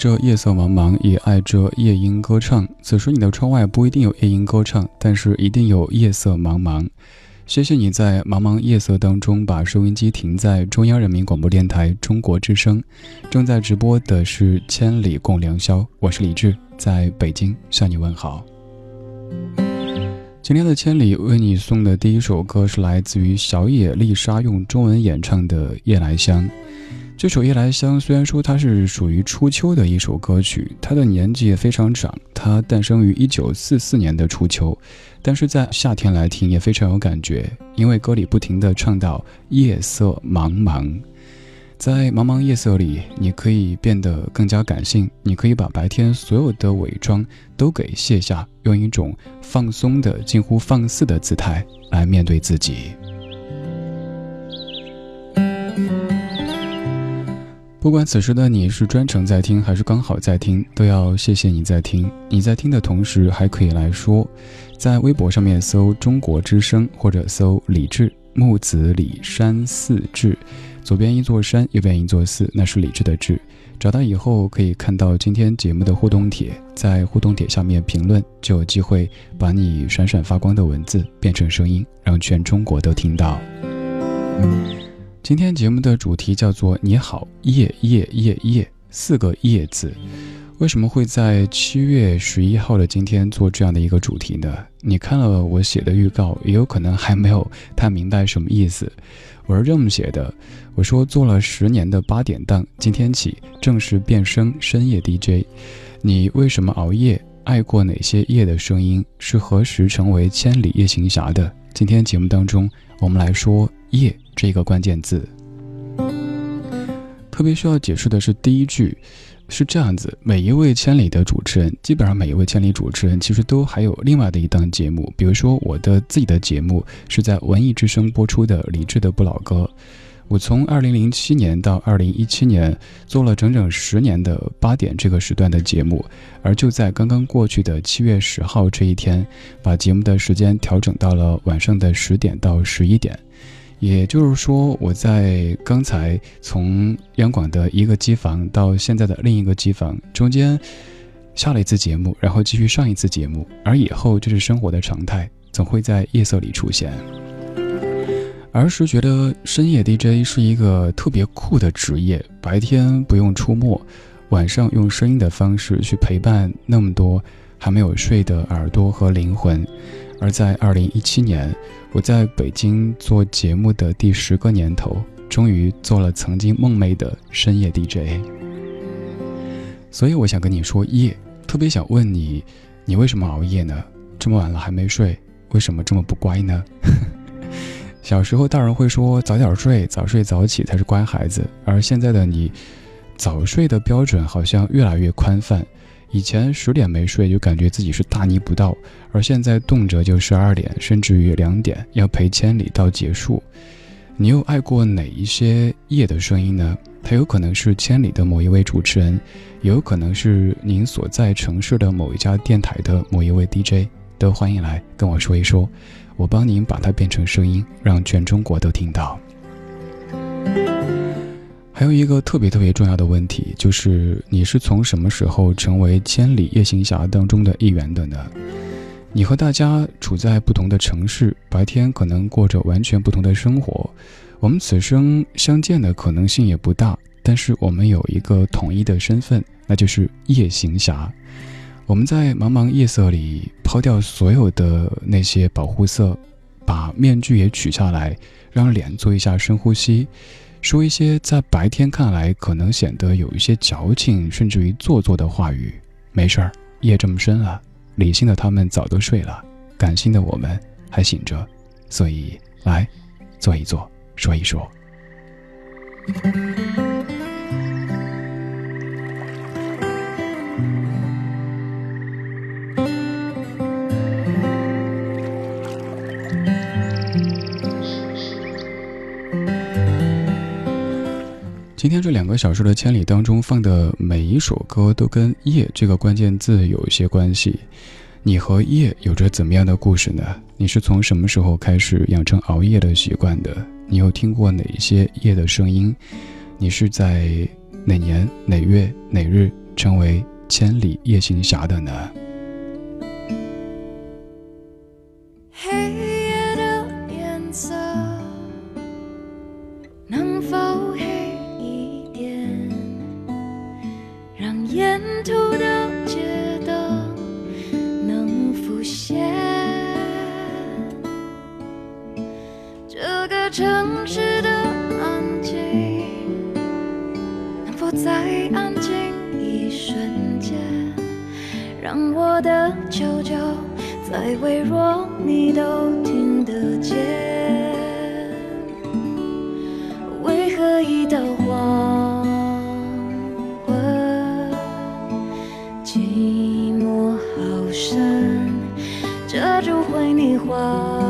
着夜色茫茫，也爱着夜莺歌唱。此时你的窗外不一定有夜莺歌唱，但是一定有夜色茫茫。谢谢你在茫茫夜色当中把收音机停在中央人民广播电台中国之声，正在直播的是《千里共良宵》，我是李志，在北京向你问好。今天的千里为你送的第一首歌是来自于小野丽莎用中文演唱的《夜来香》。这首《夜来香》虽然说它是属于初秋的一首歌曲，它的年纪也非常长，它诞生于一九四四年的初秋，但是在夏天来听也非常有感觉，因为歌里不停地唱到夜色茫茫，在茫茫夜色里，你可以变得更加感性，你可以把白天所有的伪装都给卸下，用一种放松的、近乎放肆的姿态来面对自己。不管此时的你是专程在听，还是刚好在听，都要谢谢你在听。你在听的同时，还可以来说，在微博上面搜“中国之声”或者搜“李志木子李山寺志”，左边一座山，右边一座寺，那是李志的志。找到以后可以看到今天节目的互动帖，在互动帖下面评论，就有机会把你闪闪发光的文字变成声音，让全中国都听到。今天节目的主题叫做“你好，夜夜夜夜”，四个“夜”字。为什么会在七月十一号的今天做这样的一个主题呢？你看了我写的预告，也有可能还没有太明白什么意思。我是这么写的：我说做了十年的八点档，今天起正式变声深夜 DJ。你为什么熬夜？爱过哪些夜的声音？是何时成为千里夜行侠的？今天节目当中，我们来说“夜”。这个关键字，特别需要解释的是第一句，是这样子：每一位千里的主持人，基本上每一位千里主持人，其实都还有另外的一档节目。比如说，我的自己的节目是在文艺之声播出的《理智的不老歌》，我从二零零七年到二零一七年做了整整十年的八点这个时段的节目，而就在刚刚过去的七月十号这一天，把节目的时间调整到了晚上的十点到十一点。也就是说，我在刚才从央广的一个机房到现在的另一个机房中间下了一次节目，然后继续上一次节目，而以后这是生活的常态，总会在夜色里出现。儿时觉得深夜 DJ 是一个特别酷的职业，白天不用出没，晚上用声音的方式去陪伴那么多还没有睡的耳朵和灵魂。而在二零一七年，我在北京做节目的第十个年头，终于做了曾经梦寐的深夜 DJ。所以我想跟你说夜，特别想问你，你为什么熬夜呢？这么晚了还没睡，为什么这么不乖呢？小时候大人会说早点睡，早睡早起才是乖孩子，而现在的你，早睡的标准好像越来越宽泛。以前十点没睡就感觉自己是大逆不道，而现在动辄就十二点，甚至于两点要陪千里到结束。你又爱过哪一些夜的声音呢？它有可能是千里的某一位主持人，也有可能是您所在城市的某一家电台的某一位 DJ，都欢迎来跟我说一说，我帮您把它变成声音，让全中国都听到。还有一个特别特别重要的问题，就是你是从什么时候成为千里夜行侠当中的一员的呢？你和大家处在不同的城市，白天可能过着完全不同的生活，我们此生相见的可能性也不大。但是我们有一个统一的身份，那就是夜行侠。我们在茫茫夜色里抛掉所有的那些保护色，把面具也取下来，让脸做一下深呼吸。说一些在白天看来可能显得有一些矫情，甚至于做作的话语。没事儿，夜这么深了，理性的他们早都睡了，感性的我们还醒着，所以来，坐一坐，说一说。今天这两个小时的千里当中放的每一首歌都跟“夜”这个关键字有一些关系。你和夜有着怎么样的故事呢？你是从什么时候开始养成熬夜的习惯的？你又听过哪一些夜的声音？你是在哪年哪月哪日成为千里夜行侠的呢？让我的求救再微弱，你都听得见。为何一道黄昏，寂寞好深，遮住回你话。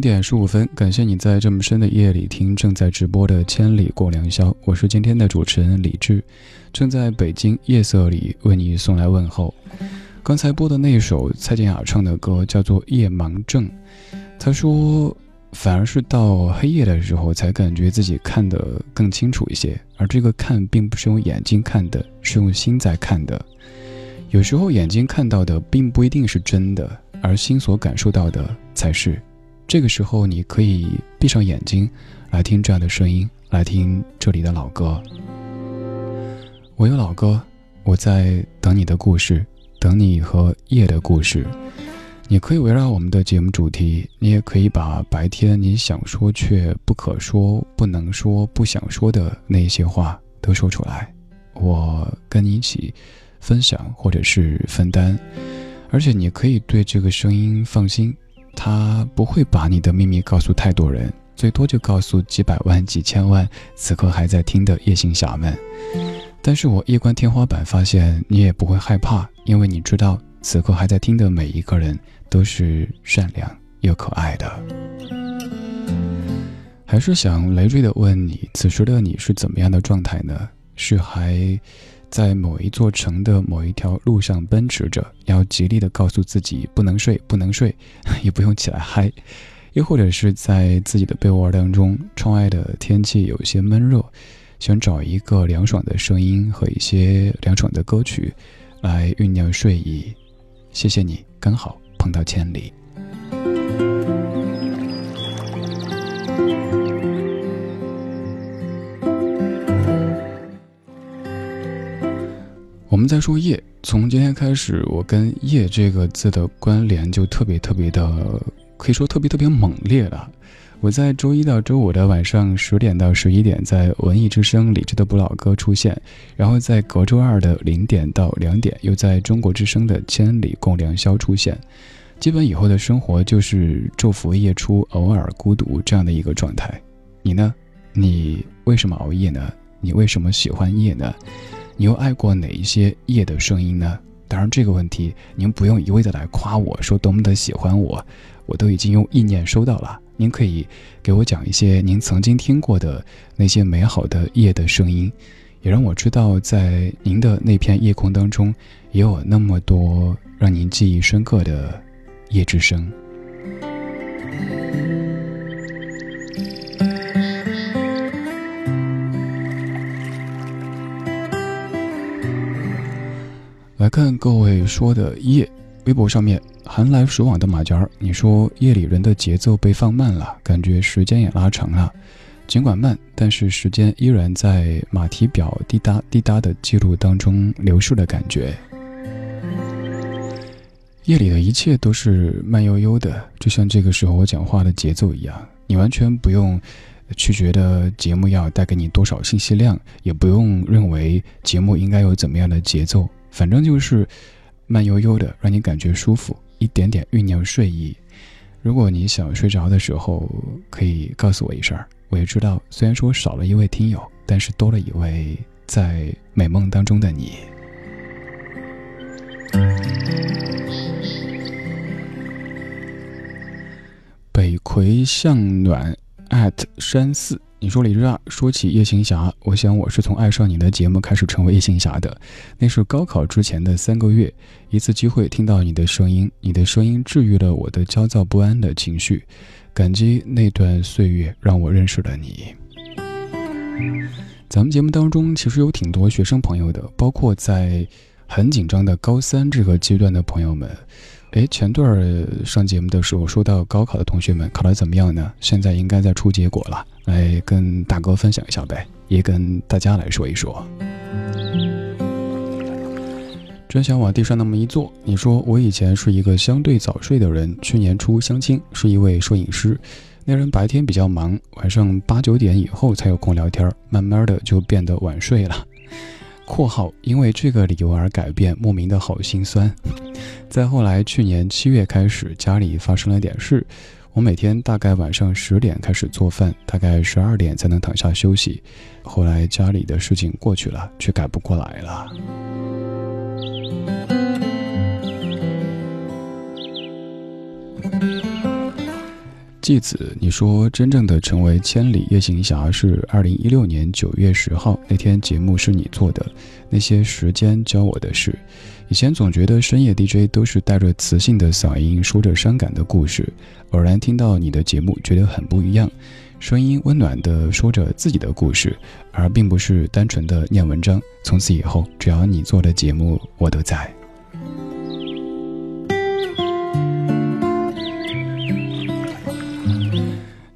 零点十五分，感谢你在这么深的夜里听正在直播的《千里过良宵》，我是今天的主持人李志，正在北京夜色里为你送来问候。刚才播的那首蔡健雅唱的歌叫做《夜盲症》，他说，反而是到黑夜的时候才感觉自己看得更清楚一些，而这个看并不是用眼睛看的，是用心在看的。有时候眼睛看到的并不一定是真的，而心所感受到的才是。这个时候，你可以闭上眼睛，来听这样的声音，来听这里的老歌。我有老歌，我在等你的故事，等你和夜的故事。你可以围绕我们的节目主题，你也可以把白天你想说却不可说、不能说、不想说的那些话都说出来，我跟你一起分享或者是分担。而且你可以对这个声音放心，他不会把你的秘密告诉太多人，最多就告诉几百万、几千万此刻还在听的夜行侠们。但是我一关天花板，发现你也不会害怕，因为你知道此刻还在听的每一个人。都是善良又可爱的，还是想累赘的问你：此时的你是怎么样的状态呢？是还在某一座城的某一条路上奔驰着，要极力的告诉自己不能睡，不能睡，也不用起来嗨；又或者是在自己的被窝当中，窗外的天气有些闷热，想找一个凉爽的声音和一些凉爽的歌曲来酝酿睡意。谢谢你，刚好。碰到千里。我们在说夜，从今天开始，我跟“夜”这个字的关联就特别特别的，可以说特别特别猛烈了。我在周一到周五的晚上十点到十一点，在文艺之声李智的不老歌出现，然后在隔周二的零点到两点，又在中国之声的千里共良宵出现。基本以后的生活就是昼伏夜出，偶尔孤独这样的一个状态。你呢？你为什么熬夜呢？你为什么喜欢夜呢？你又爱过哪一些夜的声音呢？当然，这个问题您不用一味的来夸我说多么的喜欢我，我都已经用意念收到了。您可以给我讲一些您曾经听过的那些美好的夜的声音，也让我知道在您的那片夜空当中，也有那么多让您记忆深刻的夜之声。来看各位说的夜，微博上面。寒来暑往的马甲儿，你说夜里人的节奏被放慢了，感觉时间也拉长了。尽管慢，但是时间依然在马蹄表滴答滴答的记录当中流逝的感觉。夜里的一切都是慢悠悠的，就像这个时候我讲话的节奏一样。你完全不用去觉得节目要带给你多少信息量，也不用认为节目应该有怎么样的节奏，反正就是慢悠悠的，让你感觉舒服。一点点酝酿睡意。如果你想睡着的时候，可以告诉我一声我也知道，虽然说少了一位听友，但是多了一位在美梦当中的你。北魁向暖 at 山寺。你说李志啊，说起夜行侠，我想我是从爱上你的节目开始成为夜行侠的。那是高考之前的三个月，一次机会听到你的声音，你的声音治愈了我的焦躁不安的情绪。感激那段岁月让我认识了你。咱们节目当中其实有挺多学生朋友的，包括在很紧张的高三这个阶段的朋友们。哎，前段儿上节目的时候说到高考的同学们考得怎么样呢？现在应该在出结果了，来跟大哥分享一下呗，也跟大家来说一说。真想往地上那么一坐。你说我以前是一个相对早睡的人，去年初相亲，是一位摄影师，那人白天比较忙，晚上八九点以后才有空聊天，慢慢的就变得晚睡了。括号因为这个理由而改变，莫名的好心酸。再后来，去年七月开始，家里发生了点事，我每天大概晚上十点开始做饭，大概十二点才能躺下休息。后来家里的事情过去了，却改不过来了。继子，你说真正的成为千里夜行侠是二零一六年九月十号那天节目是你做的，那些时间教我的事。以前总觉得深夜 DJ 都是带着磁性的嗓音说着伤感的故事，偶然听到你的节目，觉得很不一样，声音温暖的说着自己的故事，而并不是单纯的念文章。从此以后，只要你做的节目，我都在。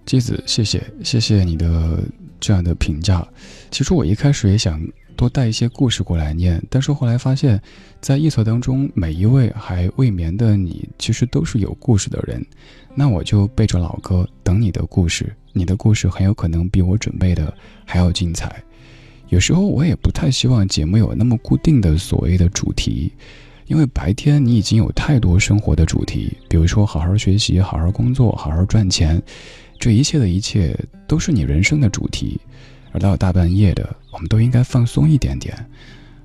妻子，谢谢谢谢你的这样的评价。其实我一开始也想多带一些故事过来念，但是后来发现，在夜色当中，每一位还未眠的你，其实都是有故事的人。那我就背着老歌，等你的故事。你的故事很有可能比我准备的还要精彩。有时候我也不太希望节目有那么固定的所谓的主题。因为白天你已经有太多生活的主题，比如说好好学习、好好工作、好好赚钱，这一切的一切都是你人生的主题。而到大半夜的，我们都应该放松一点点。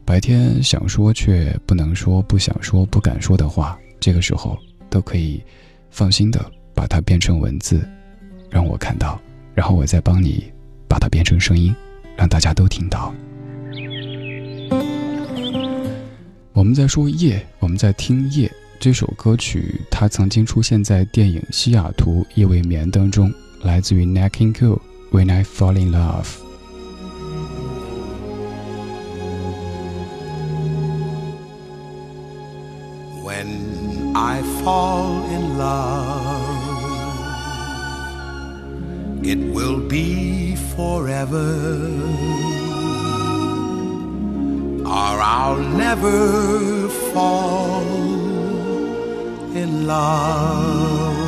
白天想说却不能说、不想说、不敢说的话，这个时候都可以放心的把它变成文字，让我看到，然后我再帮你把它变成声音，让大家都听到。我们在说夜，我们在听夜这首歌曲，它曾经出现在电影《西雅图夜未眠》当中，来自于 Nat King Cole，《When I Fall in Love》。When I fall in love, it will be forever or I'll never fall in love.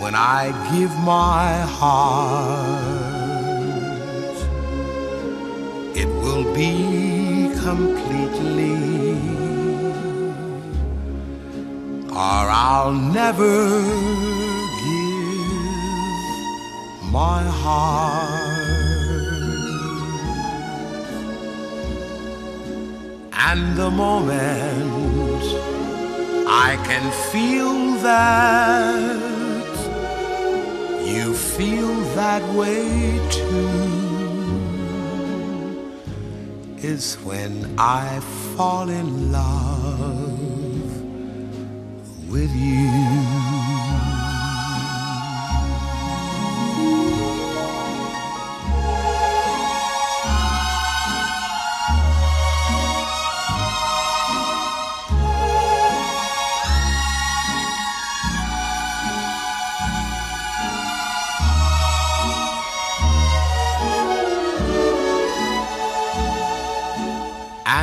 When I give my heart, it will be completely, or I'll never give my heart. And the moment I can feel that feel that way too is when I fall in love with you.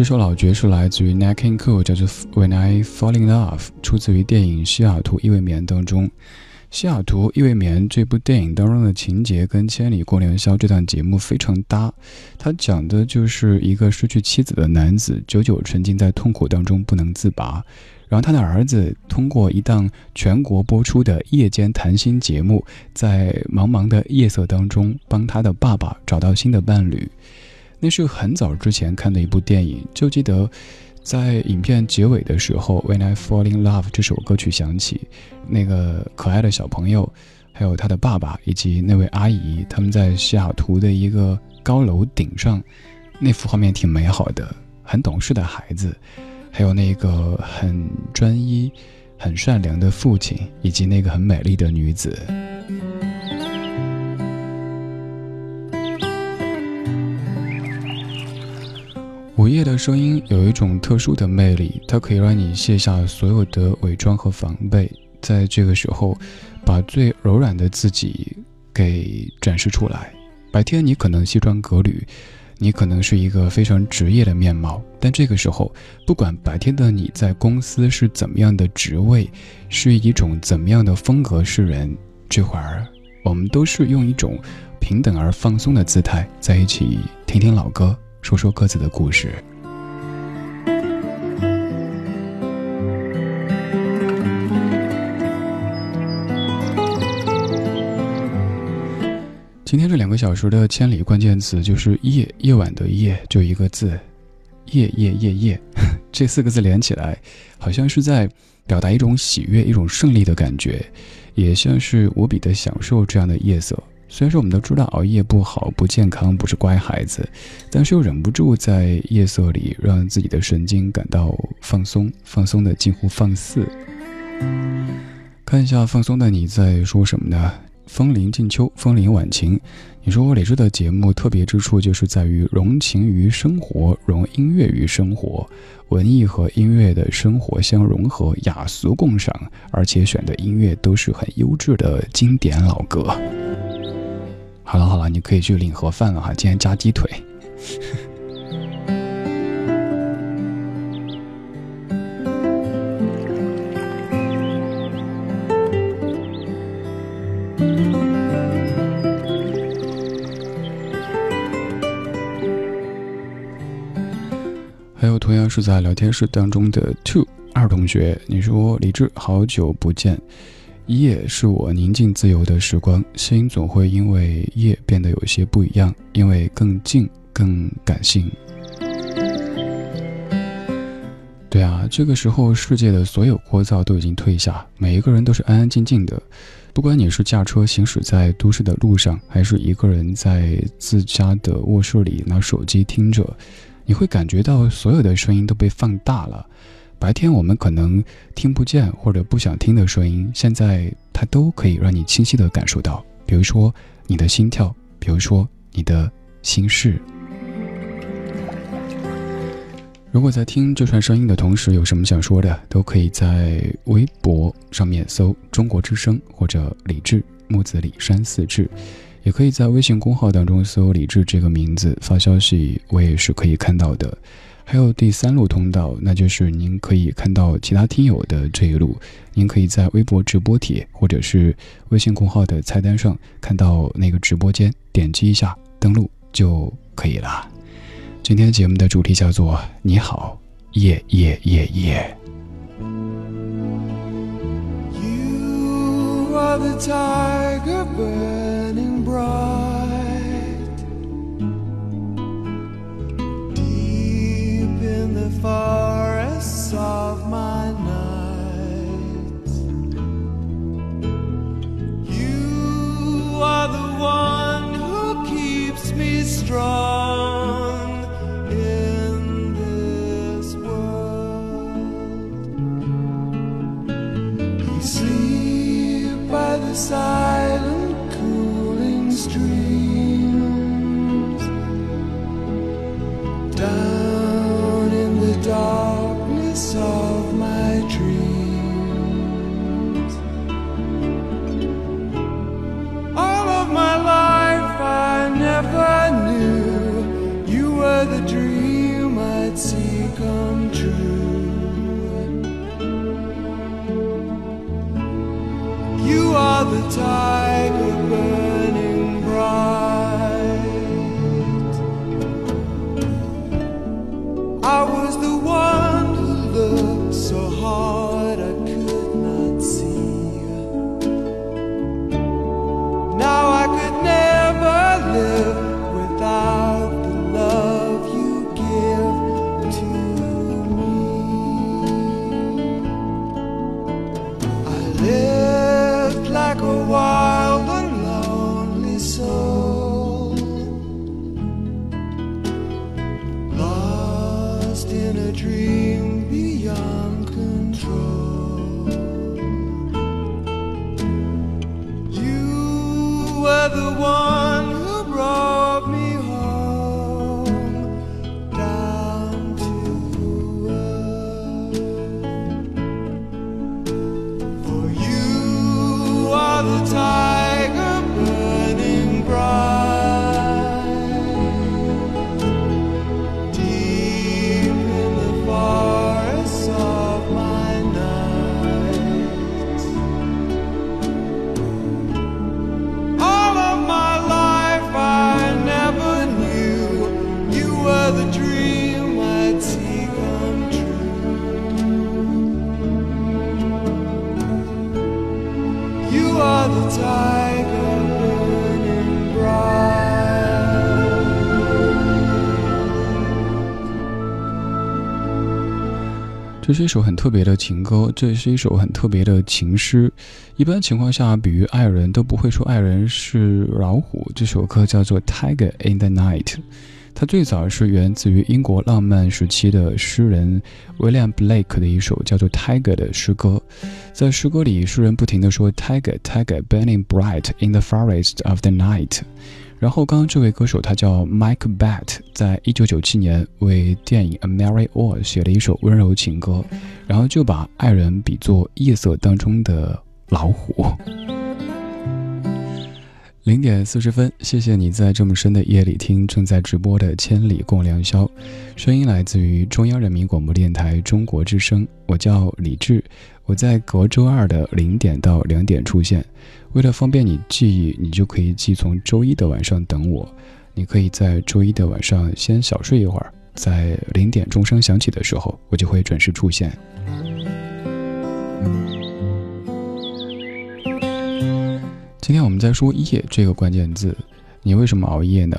这首老爵是来自于 Nat King Cole，叫做《When I Fall in Love》，出自于电影《西雅图夜未眠》当中。《西雅图夜未眠》这部电影当中的情节跟《千里过良宵》这档节目非常搭。它讲的就是一个失去妻子的男子，久久沉浸在痛苦当中不能自拔。然后他的儿子通过一档全国播出的夜间谈心节目，在茫茫的夜色当中帮他的爸爸找到新的伴侣。那是很早之前看的一部电影，就记得在影片结尾的时候，《When I Fall in Love》这首歌曲响起，那个可爱的小朋友，还有他的爸爸以及那位阿姨，他们在西雅图的一个高楼顶上，那幅画面挺美好的。很懂事的孩子，还有那个很专一、很善良的父亲，以及那个很美丽的女子。午夜的声音有一种特殊的魅力，它可以让你卸下所有的伪装和防备，在这个时候，把最柔软的自己给展示出来。白天你可能西装革履，你可能是一个非常职业的面貌，但这个时候，不管白天的你在公司是怎么样的职位，是一种怎么样的风格示人，这会儿我们都是用一种平等而放松的姿态在一起听听老歌，说说各自的故事。今天这两个小时的千里关键词就是夜，夜晚的夜，就一个字，夜夜夜夜，这四个字连起来，好像是在表达一种喜悦、一种胜利的感觉，也像是无比的享受这样的夜色。虽然说我们都知道熬夜不好、不健康、不是乖孩子，但是又忍不住在夜色里让自己的神经感到放松，放松的近乎放肆。看一下放松的你在说什么呢？风铃近秋，风铃晚晴。你说我李志的节目特别之处就是在于融情于生活，融音乐于生活，文艺和音乐的生活相融合，雅俗共赏，而且选的音乐都是很优质的经典老歌。好了好了，你可以去领盒饭了哈，今天加鸡腿。还有同样是在聊天室当中的 two 二同学，你说李志好久不见，夜是我宁静自由的时光，心总会因为夜变得有些不一样，因为更静更感性。对啊，这个时候世界的所有聒噪都已经退下，每一个人都是安安静静的。不管你是驾车行驶在都市的路上，还是一个人在自家的卧室里拿手机听着。你会感觉到所有的声音都被放大了，白天我们可能听不见或者不想听的声音，现在它都可以让你清晰的感受到。比如说你的心跳，比如说你的心事。如果在听这串声音的同时有什么想说的，都可以在微博上面搜“中国之声”或者“李志木子李山四志”。也可以在微信公号当中搜“李志”这个名字发消息，我也是可以看到的。还有第三路通道，那就是您可以看到其他听友的这一路。您可以在微博直播帖或者是微信公号的菜单上看到那个直播间，点击一下登录就可以了。今天节目的主题叫做“你好，夜夜夜夜”。You are the tiger burning bright the forests of my nights. You are the one who keeps me strong in this world. We sleep by the silent, Darkness. 这是一首很特别的情歌，这是一首很特别的情诗。一般情况下，比喻爱人都不会说爱人是老虎。这首歌叫做《Tiger in the Night》，它最早是源自于英国浪漫时期的诗人 William Blake 的一首叫做《Tiger》的诗歌。在诗歌里，诗人不停地说 “Tiger, Tiger, burning bright in the forest of the night”。然后，刚刚这位歌手他叫 Mike Batt，在一九九七年为电影《A Merry All》写了一首温柔情歌，然后就把爱人比作夜色当中的老虎。零点四十分，谢谢你在这么深的夜里听正在直播的《千里共良宵》，声音来自于中央人民广播电台中国之声，我叫李志，我在隔周二的零点到两点出现。为了方便你记忆，你就可以记从周一的晚上等我。你可以在周一的晚上先小睡一会儿，在零点钟声响起的时候，我就会准时出现。今天我们在说“夜”这个关键字，你为什么熬夜呢？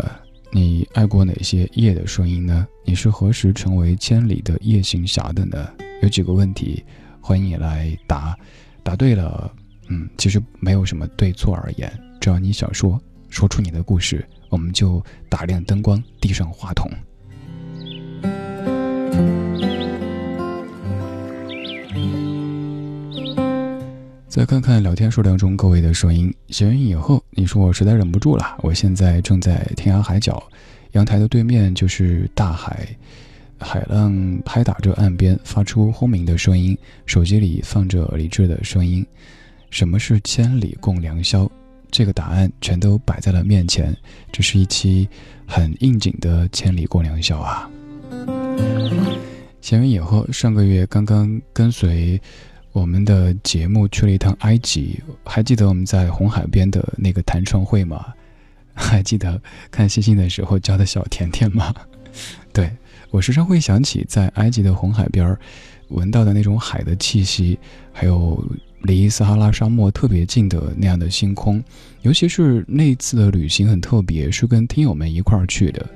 你爱过哪些夜的声音呢？你是何时成为千里的夜行侠的呢？有几个问题，欢迎你来答。答对了。嗯，其实没有什么对错而言，只要你想说，说出你的故事，我们就打亮灯光，递上话筒。再看看聊天数量中各位的声音，写完以后，你说我实在忍不住了，我现在正在天涯海角，阳台的对面就是大海，海浪拍打着岸边，发出轰鸣的声音，手机里放着李志的声音。什么是千里共良宵？这个答案全都摆在了面前。这是一期很应景的千里共良宵啊！闲云以后，上个月刚刚跟随我们的节目去了一趟埃及，还记得我们在红海边的那个弹唱会吗？还记得看星星的时候叫的小甜甜吗？对我时常会想起在埃及的红海边儿闻到的那种海的气息，还有。离撒哈拉沙漠特别近的那样的星空，尤其是那一次的旅行很特别，是跟听友们一块儿去的。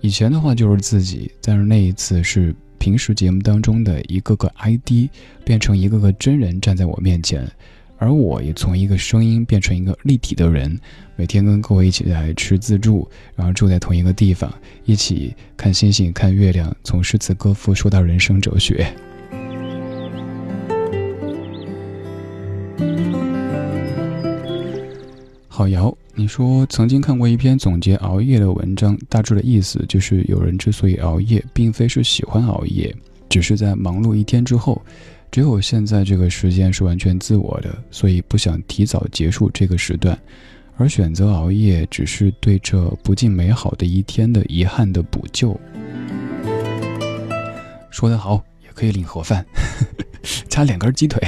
以前的话就是自己，但是那一次是平时节目当中的一个个 ID 变成一个个真人站在我面前，而我也从一个声音变成一个立体的人，每天跟各位一起来吃自助，然后住在同一个地方，一起看星星、看月亮，从诗词歌赋说到人生哲学。好瑶，你说曾经看过一篇总结熬夜的文章，大致的意思就是有人之所以熬夜，并非是喜欢熬夜，只是在忙碌一天之后，只有现在这个时间是完全自我的，所以不想提早结束这个时段，而选择熬夜，只是对这不尽美好的一天的遗憾的补救。说得好，也可以领盒饭，加两根鸡腿，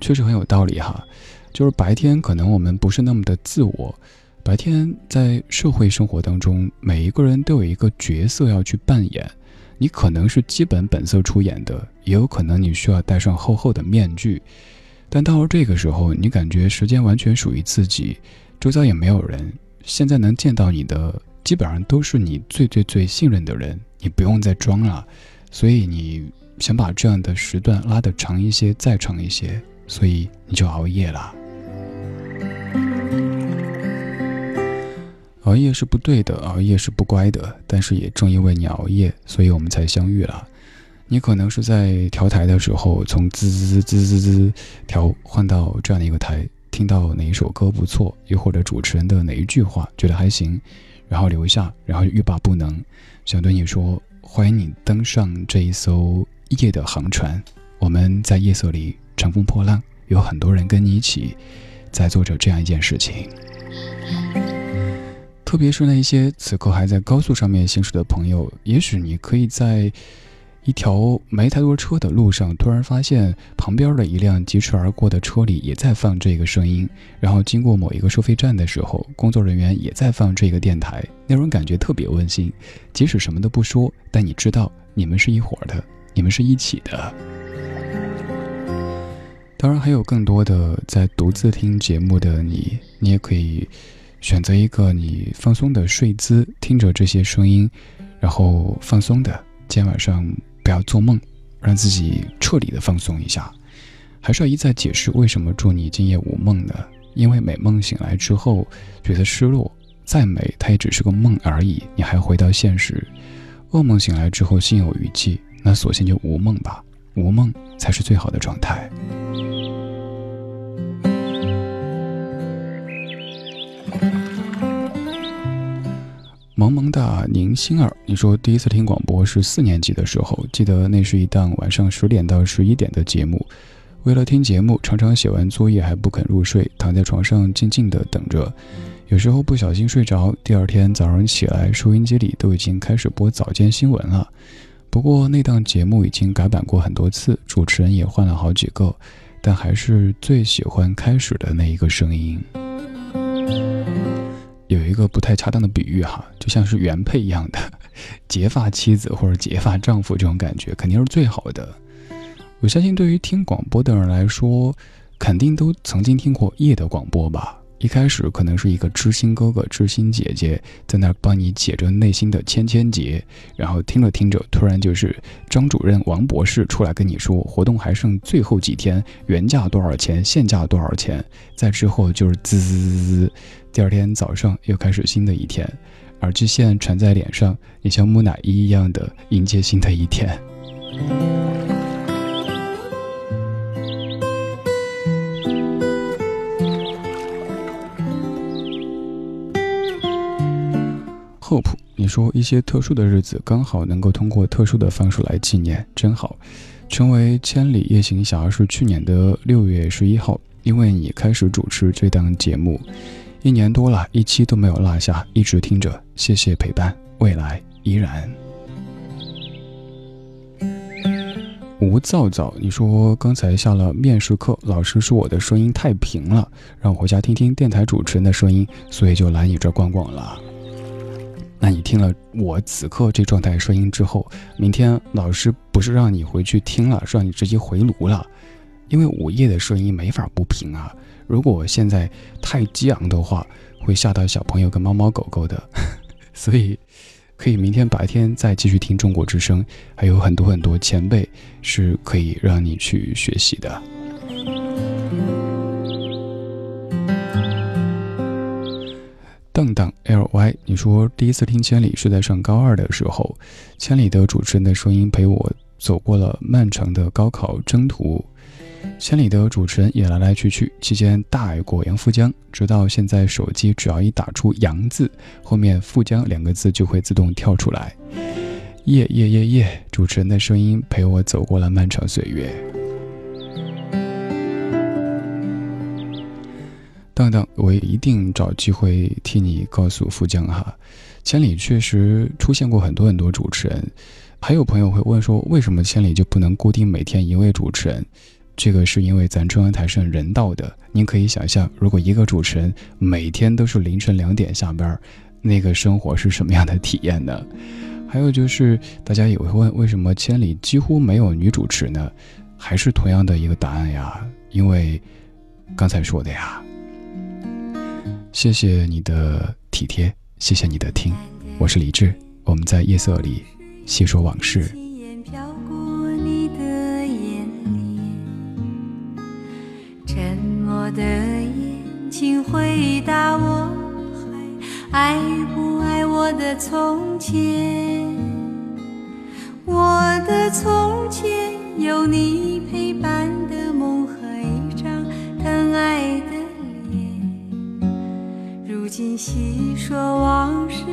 确实很有道理哈。就是白天可能我们不是那么的自我，白天在社会生活当中，每一个人都有一个角色要去扮演，你可能是基本本色出演的，也有可能你需要戴上厚厚的面具。但到了这个时候，你感觉时间完全属于自己，周遭也没有人，现在能见到你的基本上都是你最最最信任的人，你不用再装了，所以你想把这样的时段拉得长一些，再长一些，所以你就熬夜了。熬夜是不对的，熬夜是不乖的。但是也正因为你熬夜，所以我们才相遇了。你可能是在调台的时候，从滋滋滋滋滋调换到这样的一个台，听到哪一首歌不错，又或者主持人的哪一句话觉得还行，然后留下，然后欲罢不能，想对你说：欢迎你登上这一艘夜的航船。我们在夜色里乘风破浪，有很多人跟你一起在做着这样一件事情。特别是那些此刻还在高速上面行驶的朋友，也许你可以在一条没太多车的路上，突然发现旁边的一辆疾驰而过的车里也在放这个声音，然后经过某一个收费站的时候，工作人员也在放这个电台，那种感觉特别温馨。即使什么都不说，但你知道你们是一伙的，你们是一起的。当然，还有更多的在独自听节目的你，你也可以选择一个你放松的睡姿，听着这些声音，然后放松的。今天晚上不要做梦，让自己彻底的放松一下。还是要一再解释为什么祝你今夜无梦呢？因为美梦醒来之后觉得失落，再美它也只是个梦而已，你还回到现实。噩梦醒来之后心有余悸，那索性就无梦吧，无梦才是最好的状态。萌萌哒宁心儿，你说第一次听广播是四年级的时候，记得那是一档晚上十点到十一点的节目。为了听节目，常常写完作业还不肯入睡，躺在床上静静的等着。有时候不小心睡着，第二天早上起来，收音机里都已经开始播早间新闻了。不过那档节目已经改版过很多次，主持人也换了好几个，但还是最喜欢开始的那一个声音。有一个不太恰当的比喻哈，就像是原配一样的，结发妻子或者结发丈夫这种感觉肯定是最好的。我相信对于听广播的人来说，肯定都曾经听过夜的广播吧。一开始可能是一个知心哥哥、知心姐姐在那儿帮你解着内心的千千结，然后听着听着，突然就是张主任、王博士出来跟你说活动还剩最后几天，原价多少钱，现价多少钱。再之后就是滋滋滋滋，第二天早上又开始新的一天，耳机线缠在脸上，你像木乃伊一样的迎接新的一天。hope，你说一些特殊的日子刚好能够通过特殊的方式来纪念，真好。成为千里夜行侠是去年的六月十一号，因为你开始主持这档节目，一年多了，一期都没有落下，一直听着，谢谢陪伴，未来依然。吴皂皂，你说刚才下了面试课，老师说我的声音太平了，让我回家听听电台主持人的声音，所以就来你这逛逛了。那你听了我此刻这状态声音之后，明天老师不是让你回去听了，是让你直接回炉了，因为午夜的声音没法不平啊。如果现在太激昂的话，会吓到小朋友跟猫猫狗狗的，所以可以明天白天再继续听中国之声，还有很多很多前辈是可以让你去学习的。当当 L Y，你说第一次听千里是在上高二的时候，千里的主持人的声音陪我走过了漫长的高考征途，千里的主持人也来来去去，期间大爱过杨富江，直到现在手机只要一打出“杨”字，后面“富江”两个字就会自动跳出来。夜夜夜夜，主持人的声音陪我走过了漫长岁月。当当，我一定找机会替你告诉富江哈，千里确实出现过很多很多主持人，还有朋友会问说，为什么千里就不能固定每天一位主持人？这个是因为咱中央台是很人道的，您可以想象，如果一个主持人每天都是凌晨两点下班，那个生活是什么样的体验呢？还有就是大家也会问，为什么千里几乎没有女主持呢？还是同样的一个答案呀，因为刚才说的呀。谢谢你的体贴，谢谢你的听，我是李志，我们在夜色里细说往事。沉默的眼睛回答我，还爱不爱我的从前？我的从前有你陪伴的梦和一张疼爱的。今细说往事，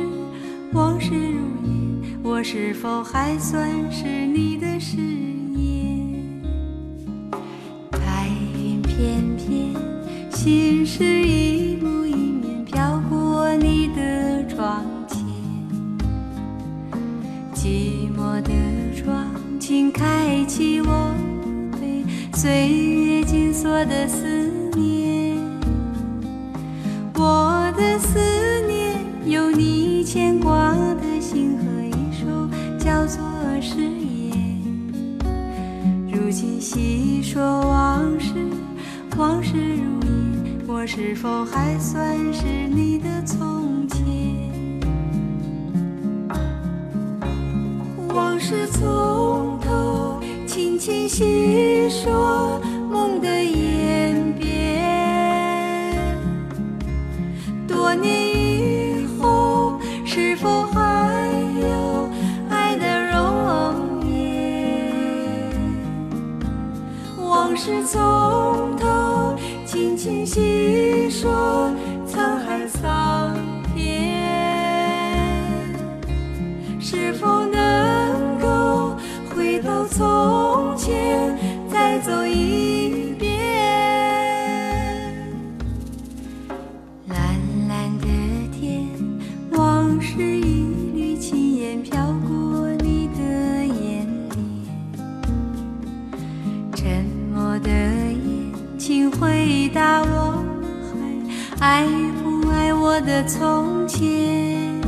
往事如烟，我是否还算是你的誓言？白云片片，心事一幕一面飘过你的窗前。寂寞的窗，请开启我被岁月紧锁的思念细说往事。往事如烟，我是否还算是你的从前？往事从头轻轻细说，从前？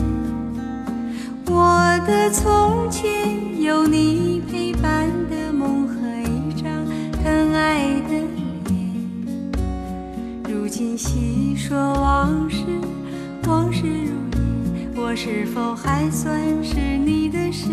我的从前有你陪伴的梦和一张疼爱的脸。如今细说往事，往事如烟，我是否还算是你的誓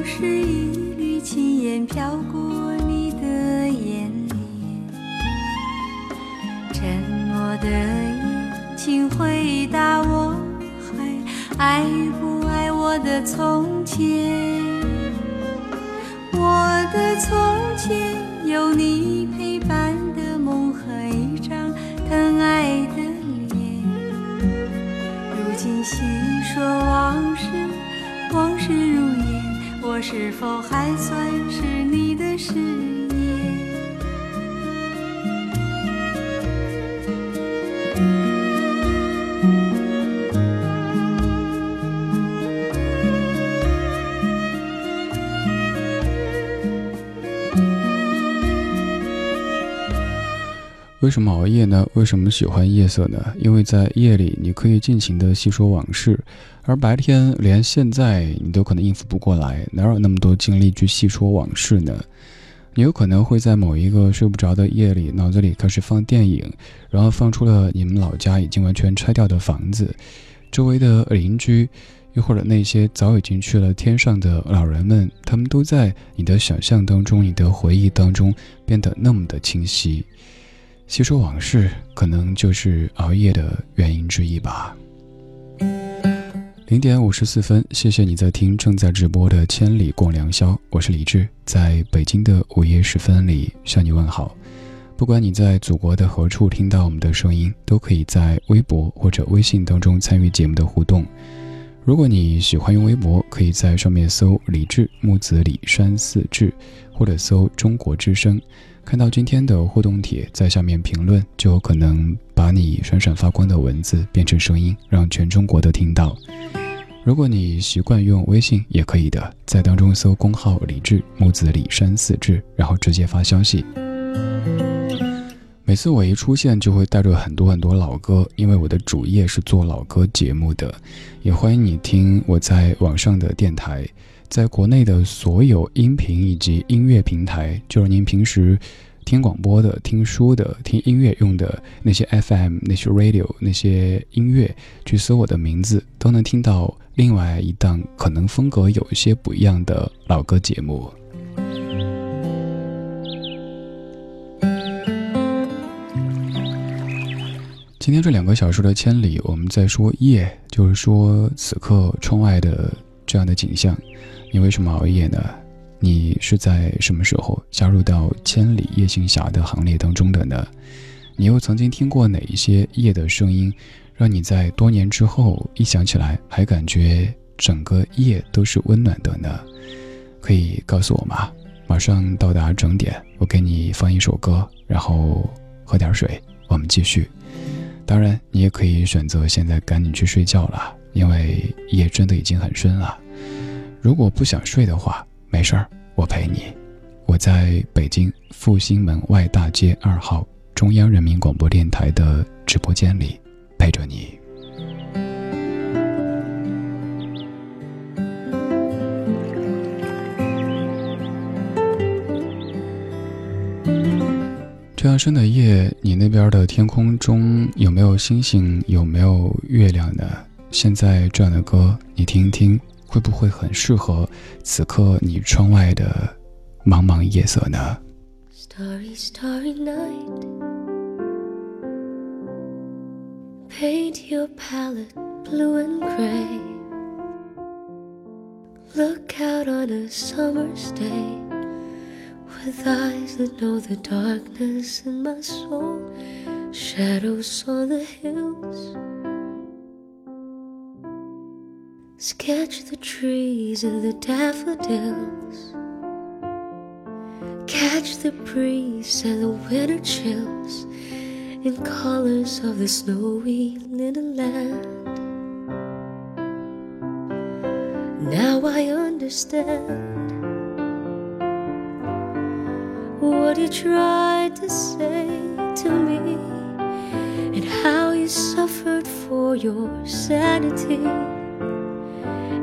往事一缕轻烟飘过你的眼帘。沉默的眼睛回答我还爱不爱我的从前？我的从前有你陪伴的梦和一张疼爱的脸。如今细说往，是否还算是为什么熬夜呢？为什么喜欢夜色呢？因为在夜里你可以尽情的细说往事，而白天连现在你都可能应付不过来，哪有那么多精力去细说往事呢？你有可能会在某一个睡不着的夜里，脑子里开始放电影，然后放出了你们老家已经完全拆掉的房子，周围的邻居，又或者那些早已经去了天上的老人们，他们都在你的想象当中、你的回忆当中变得那么的清晰。细说往事，可能就是熬夜的原因之一吧。零点五十四分，谢谢你在听正在直播的《千里共良宵》，我是李志，在北京的午夜时分里向你问好。不管你在祖国的何处听到我们的声音，都可以在微博或者微信当中参与节目的互动。如果你喜欢用微博，可以在上面搜“李志木子李山寺志”，或者搜“中国之声”。看到今天的互动帖，在下面评论，就有可能把你闪闪发光的文字变成声音，让全中国都听到。如果你习惯用微信，也可以的，在当中搜公号“李志木子李山四志”，然后直接发消息。每次我一出现，就会带着很多很多老歌，因为我的主页是做老歌节目的。也欢迎你听我在网上的电台，在国内的所有音频以及音乐平台，就是您平时听广播的、听书的、听音乐用的那些 FM、那些 Radio、那些音乐，去搜我的名字，都能听到另外一档可能风格有一些不一样的老歌节目。今天这两个小时的千里，我们在说夜，就是说此刻窗外的这样的景象。你为什么熬夜呢？你是在什么时候加入到千里夜行侠的行列当中的呢？你又曾经听过哪一些夜的声音，让你在多年之后一想起来，还感觉整个夜都是温暖的呢？可以告诉我吗？马上到达整点，我给你放一首歌，然后喝点水，我们继续。当然，你也可以选择现在赶紧去睡觉了，因为夜真的已经很深了。如果不想睡的话，没事儿，我陪你。我在北京复兴门外大街二号中央人民广播电台的直播间里陪着你。这样深的夜，你那边的天空中有没有星星？有没有月亮呢？现在这样的歌，你听一听，会不会很适合此刻你窗外的茫茫夜色呢？Starry, starry night. Paint your palette blue and gray. Look out on a summer's day. with eyes that know the darkness in my soul, shadows on the hills. Sketch the trees and the daffodils. Catch the breeze and the winter chills in colors of the snowy little land. Now I understand what you tried to say to me and how you suffered for your sanity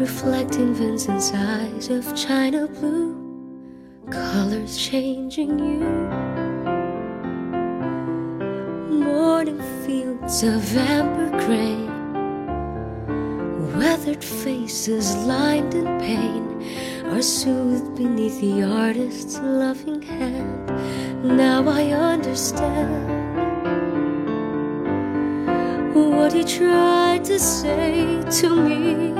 reflecting Vincent's eyes of china blue, colors changing you. Morning fields of amber gray, weathered faces lined in pain are soothed beneath the artist's loving hand. Now I understand what he tried to say to me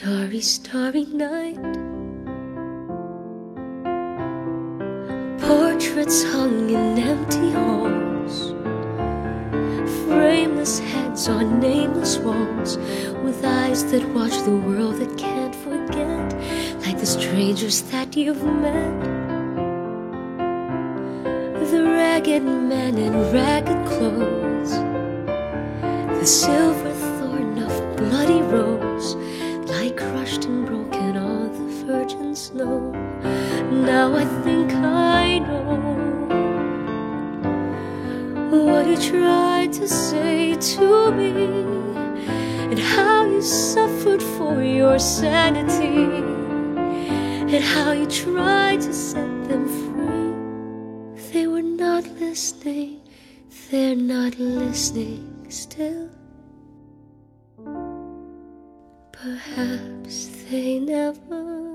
Starry, starry night. Portraits hung in empty halls. Frameless heads on nameless walls with eyes that watch the world that can't forget like the strangers that you've met. The ragged men in ragged clothes the silver thorn of bloody rose Now I think I know what you tried to say to me and how you suffered for your sanity and how you tried to set them free. They were not listening, they're not listening still. Perhaps they never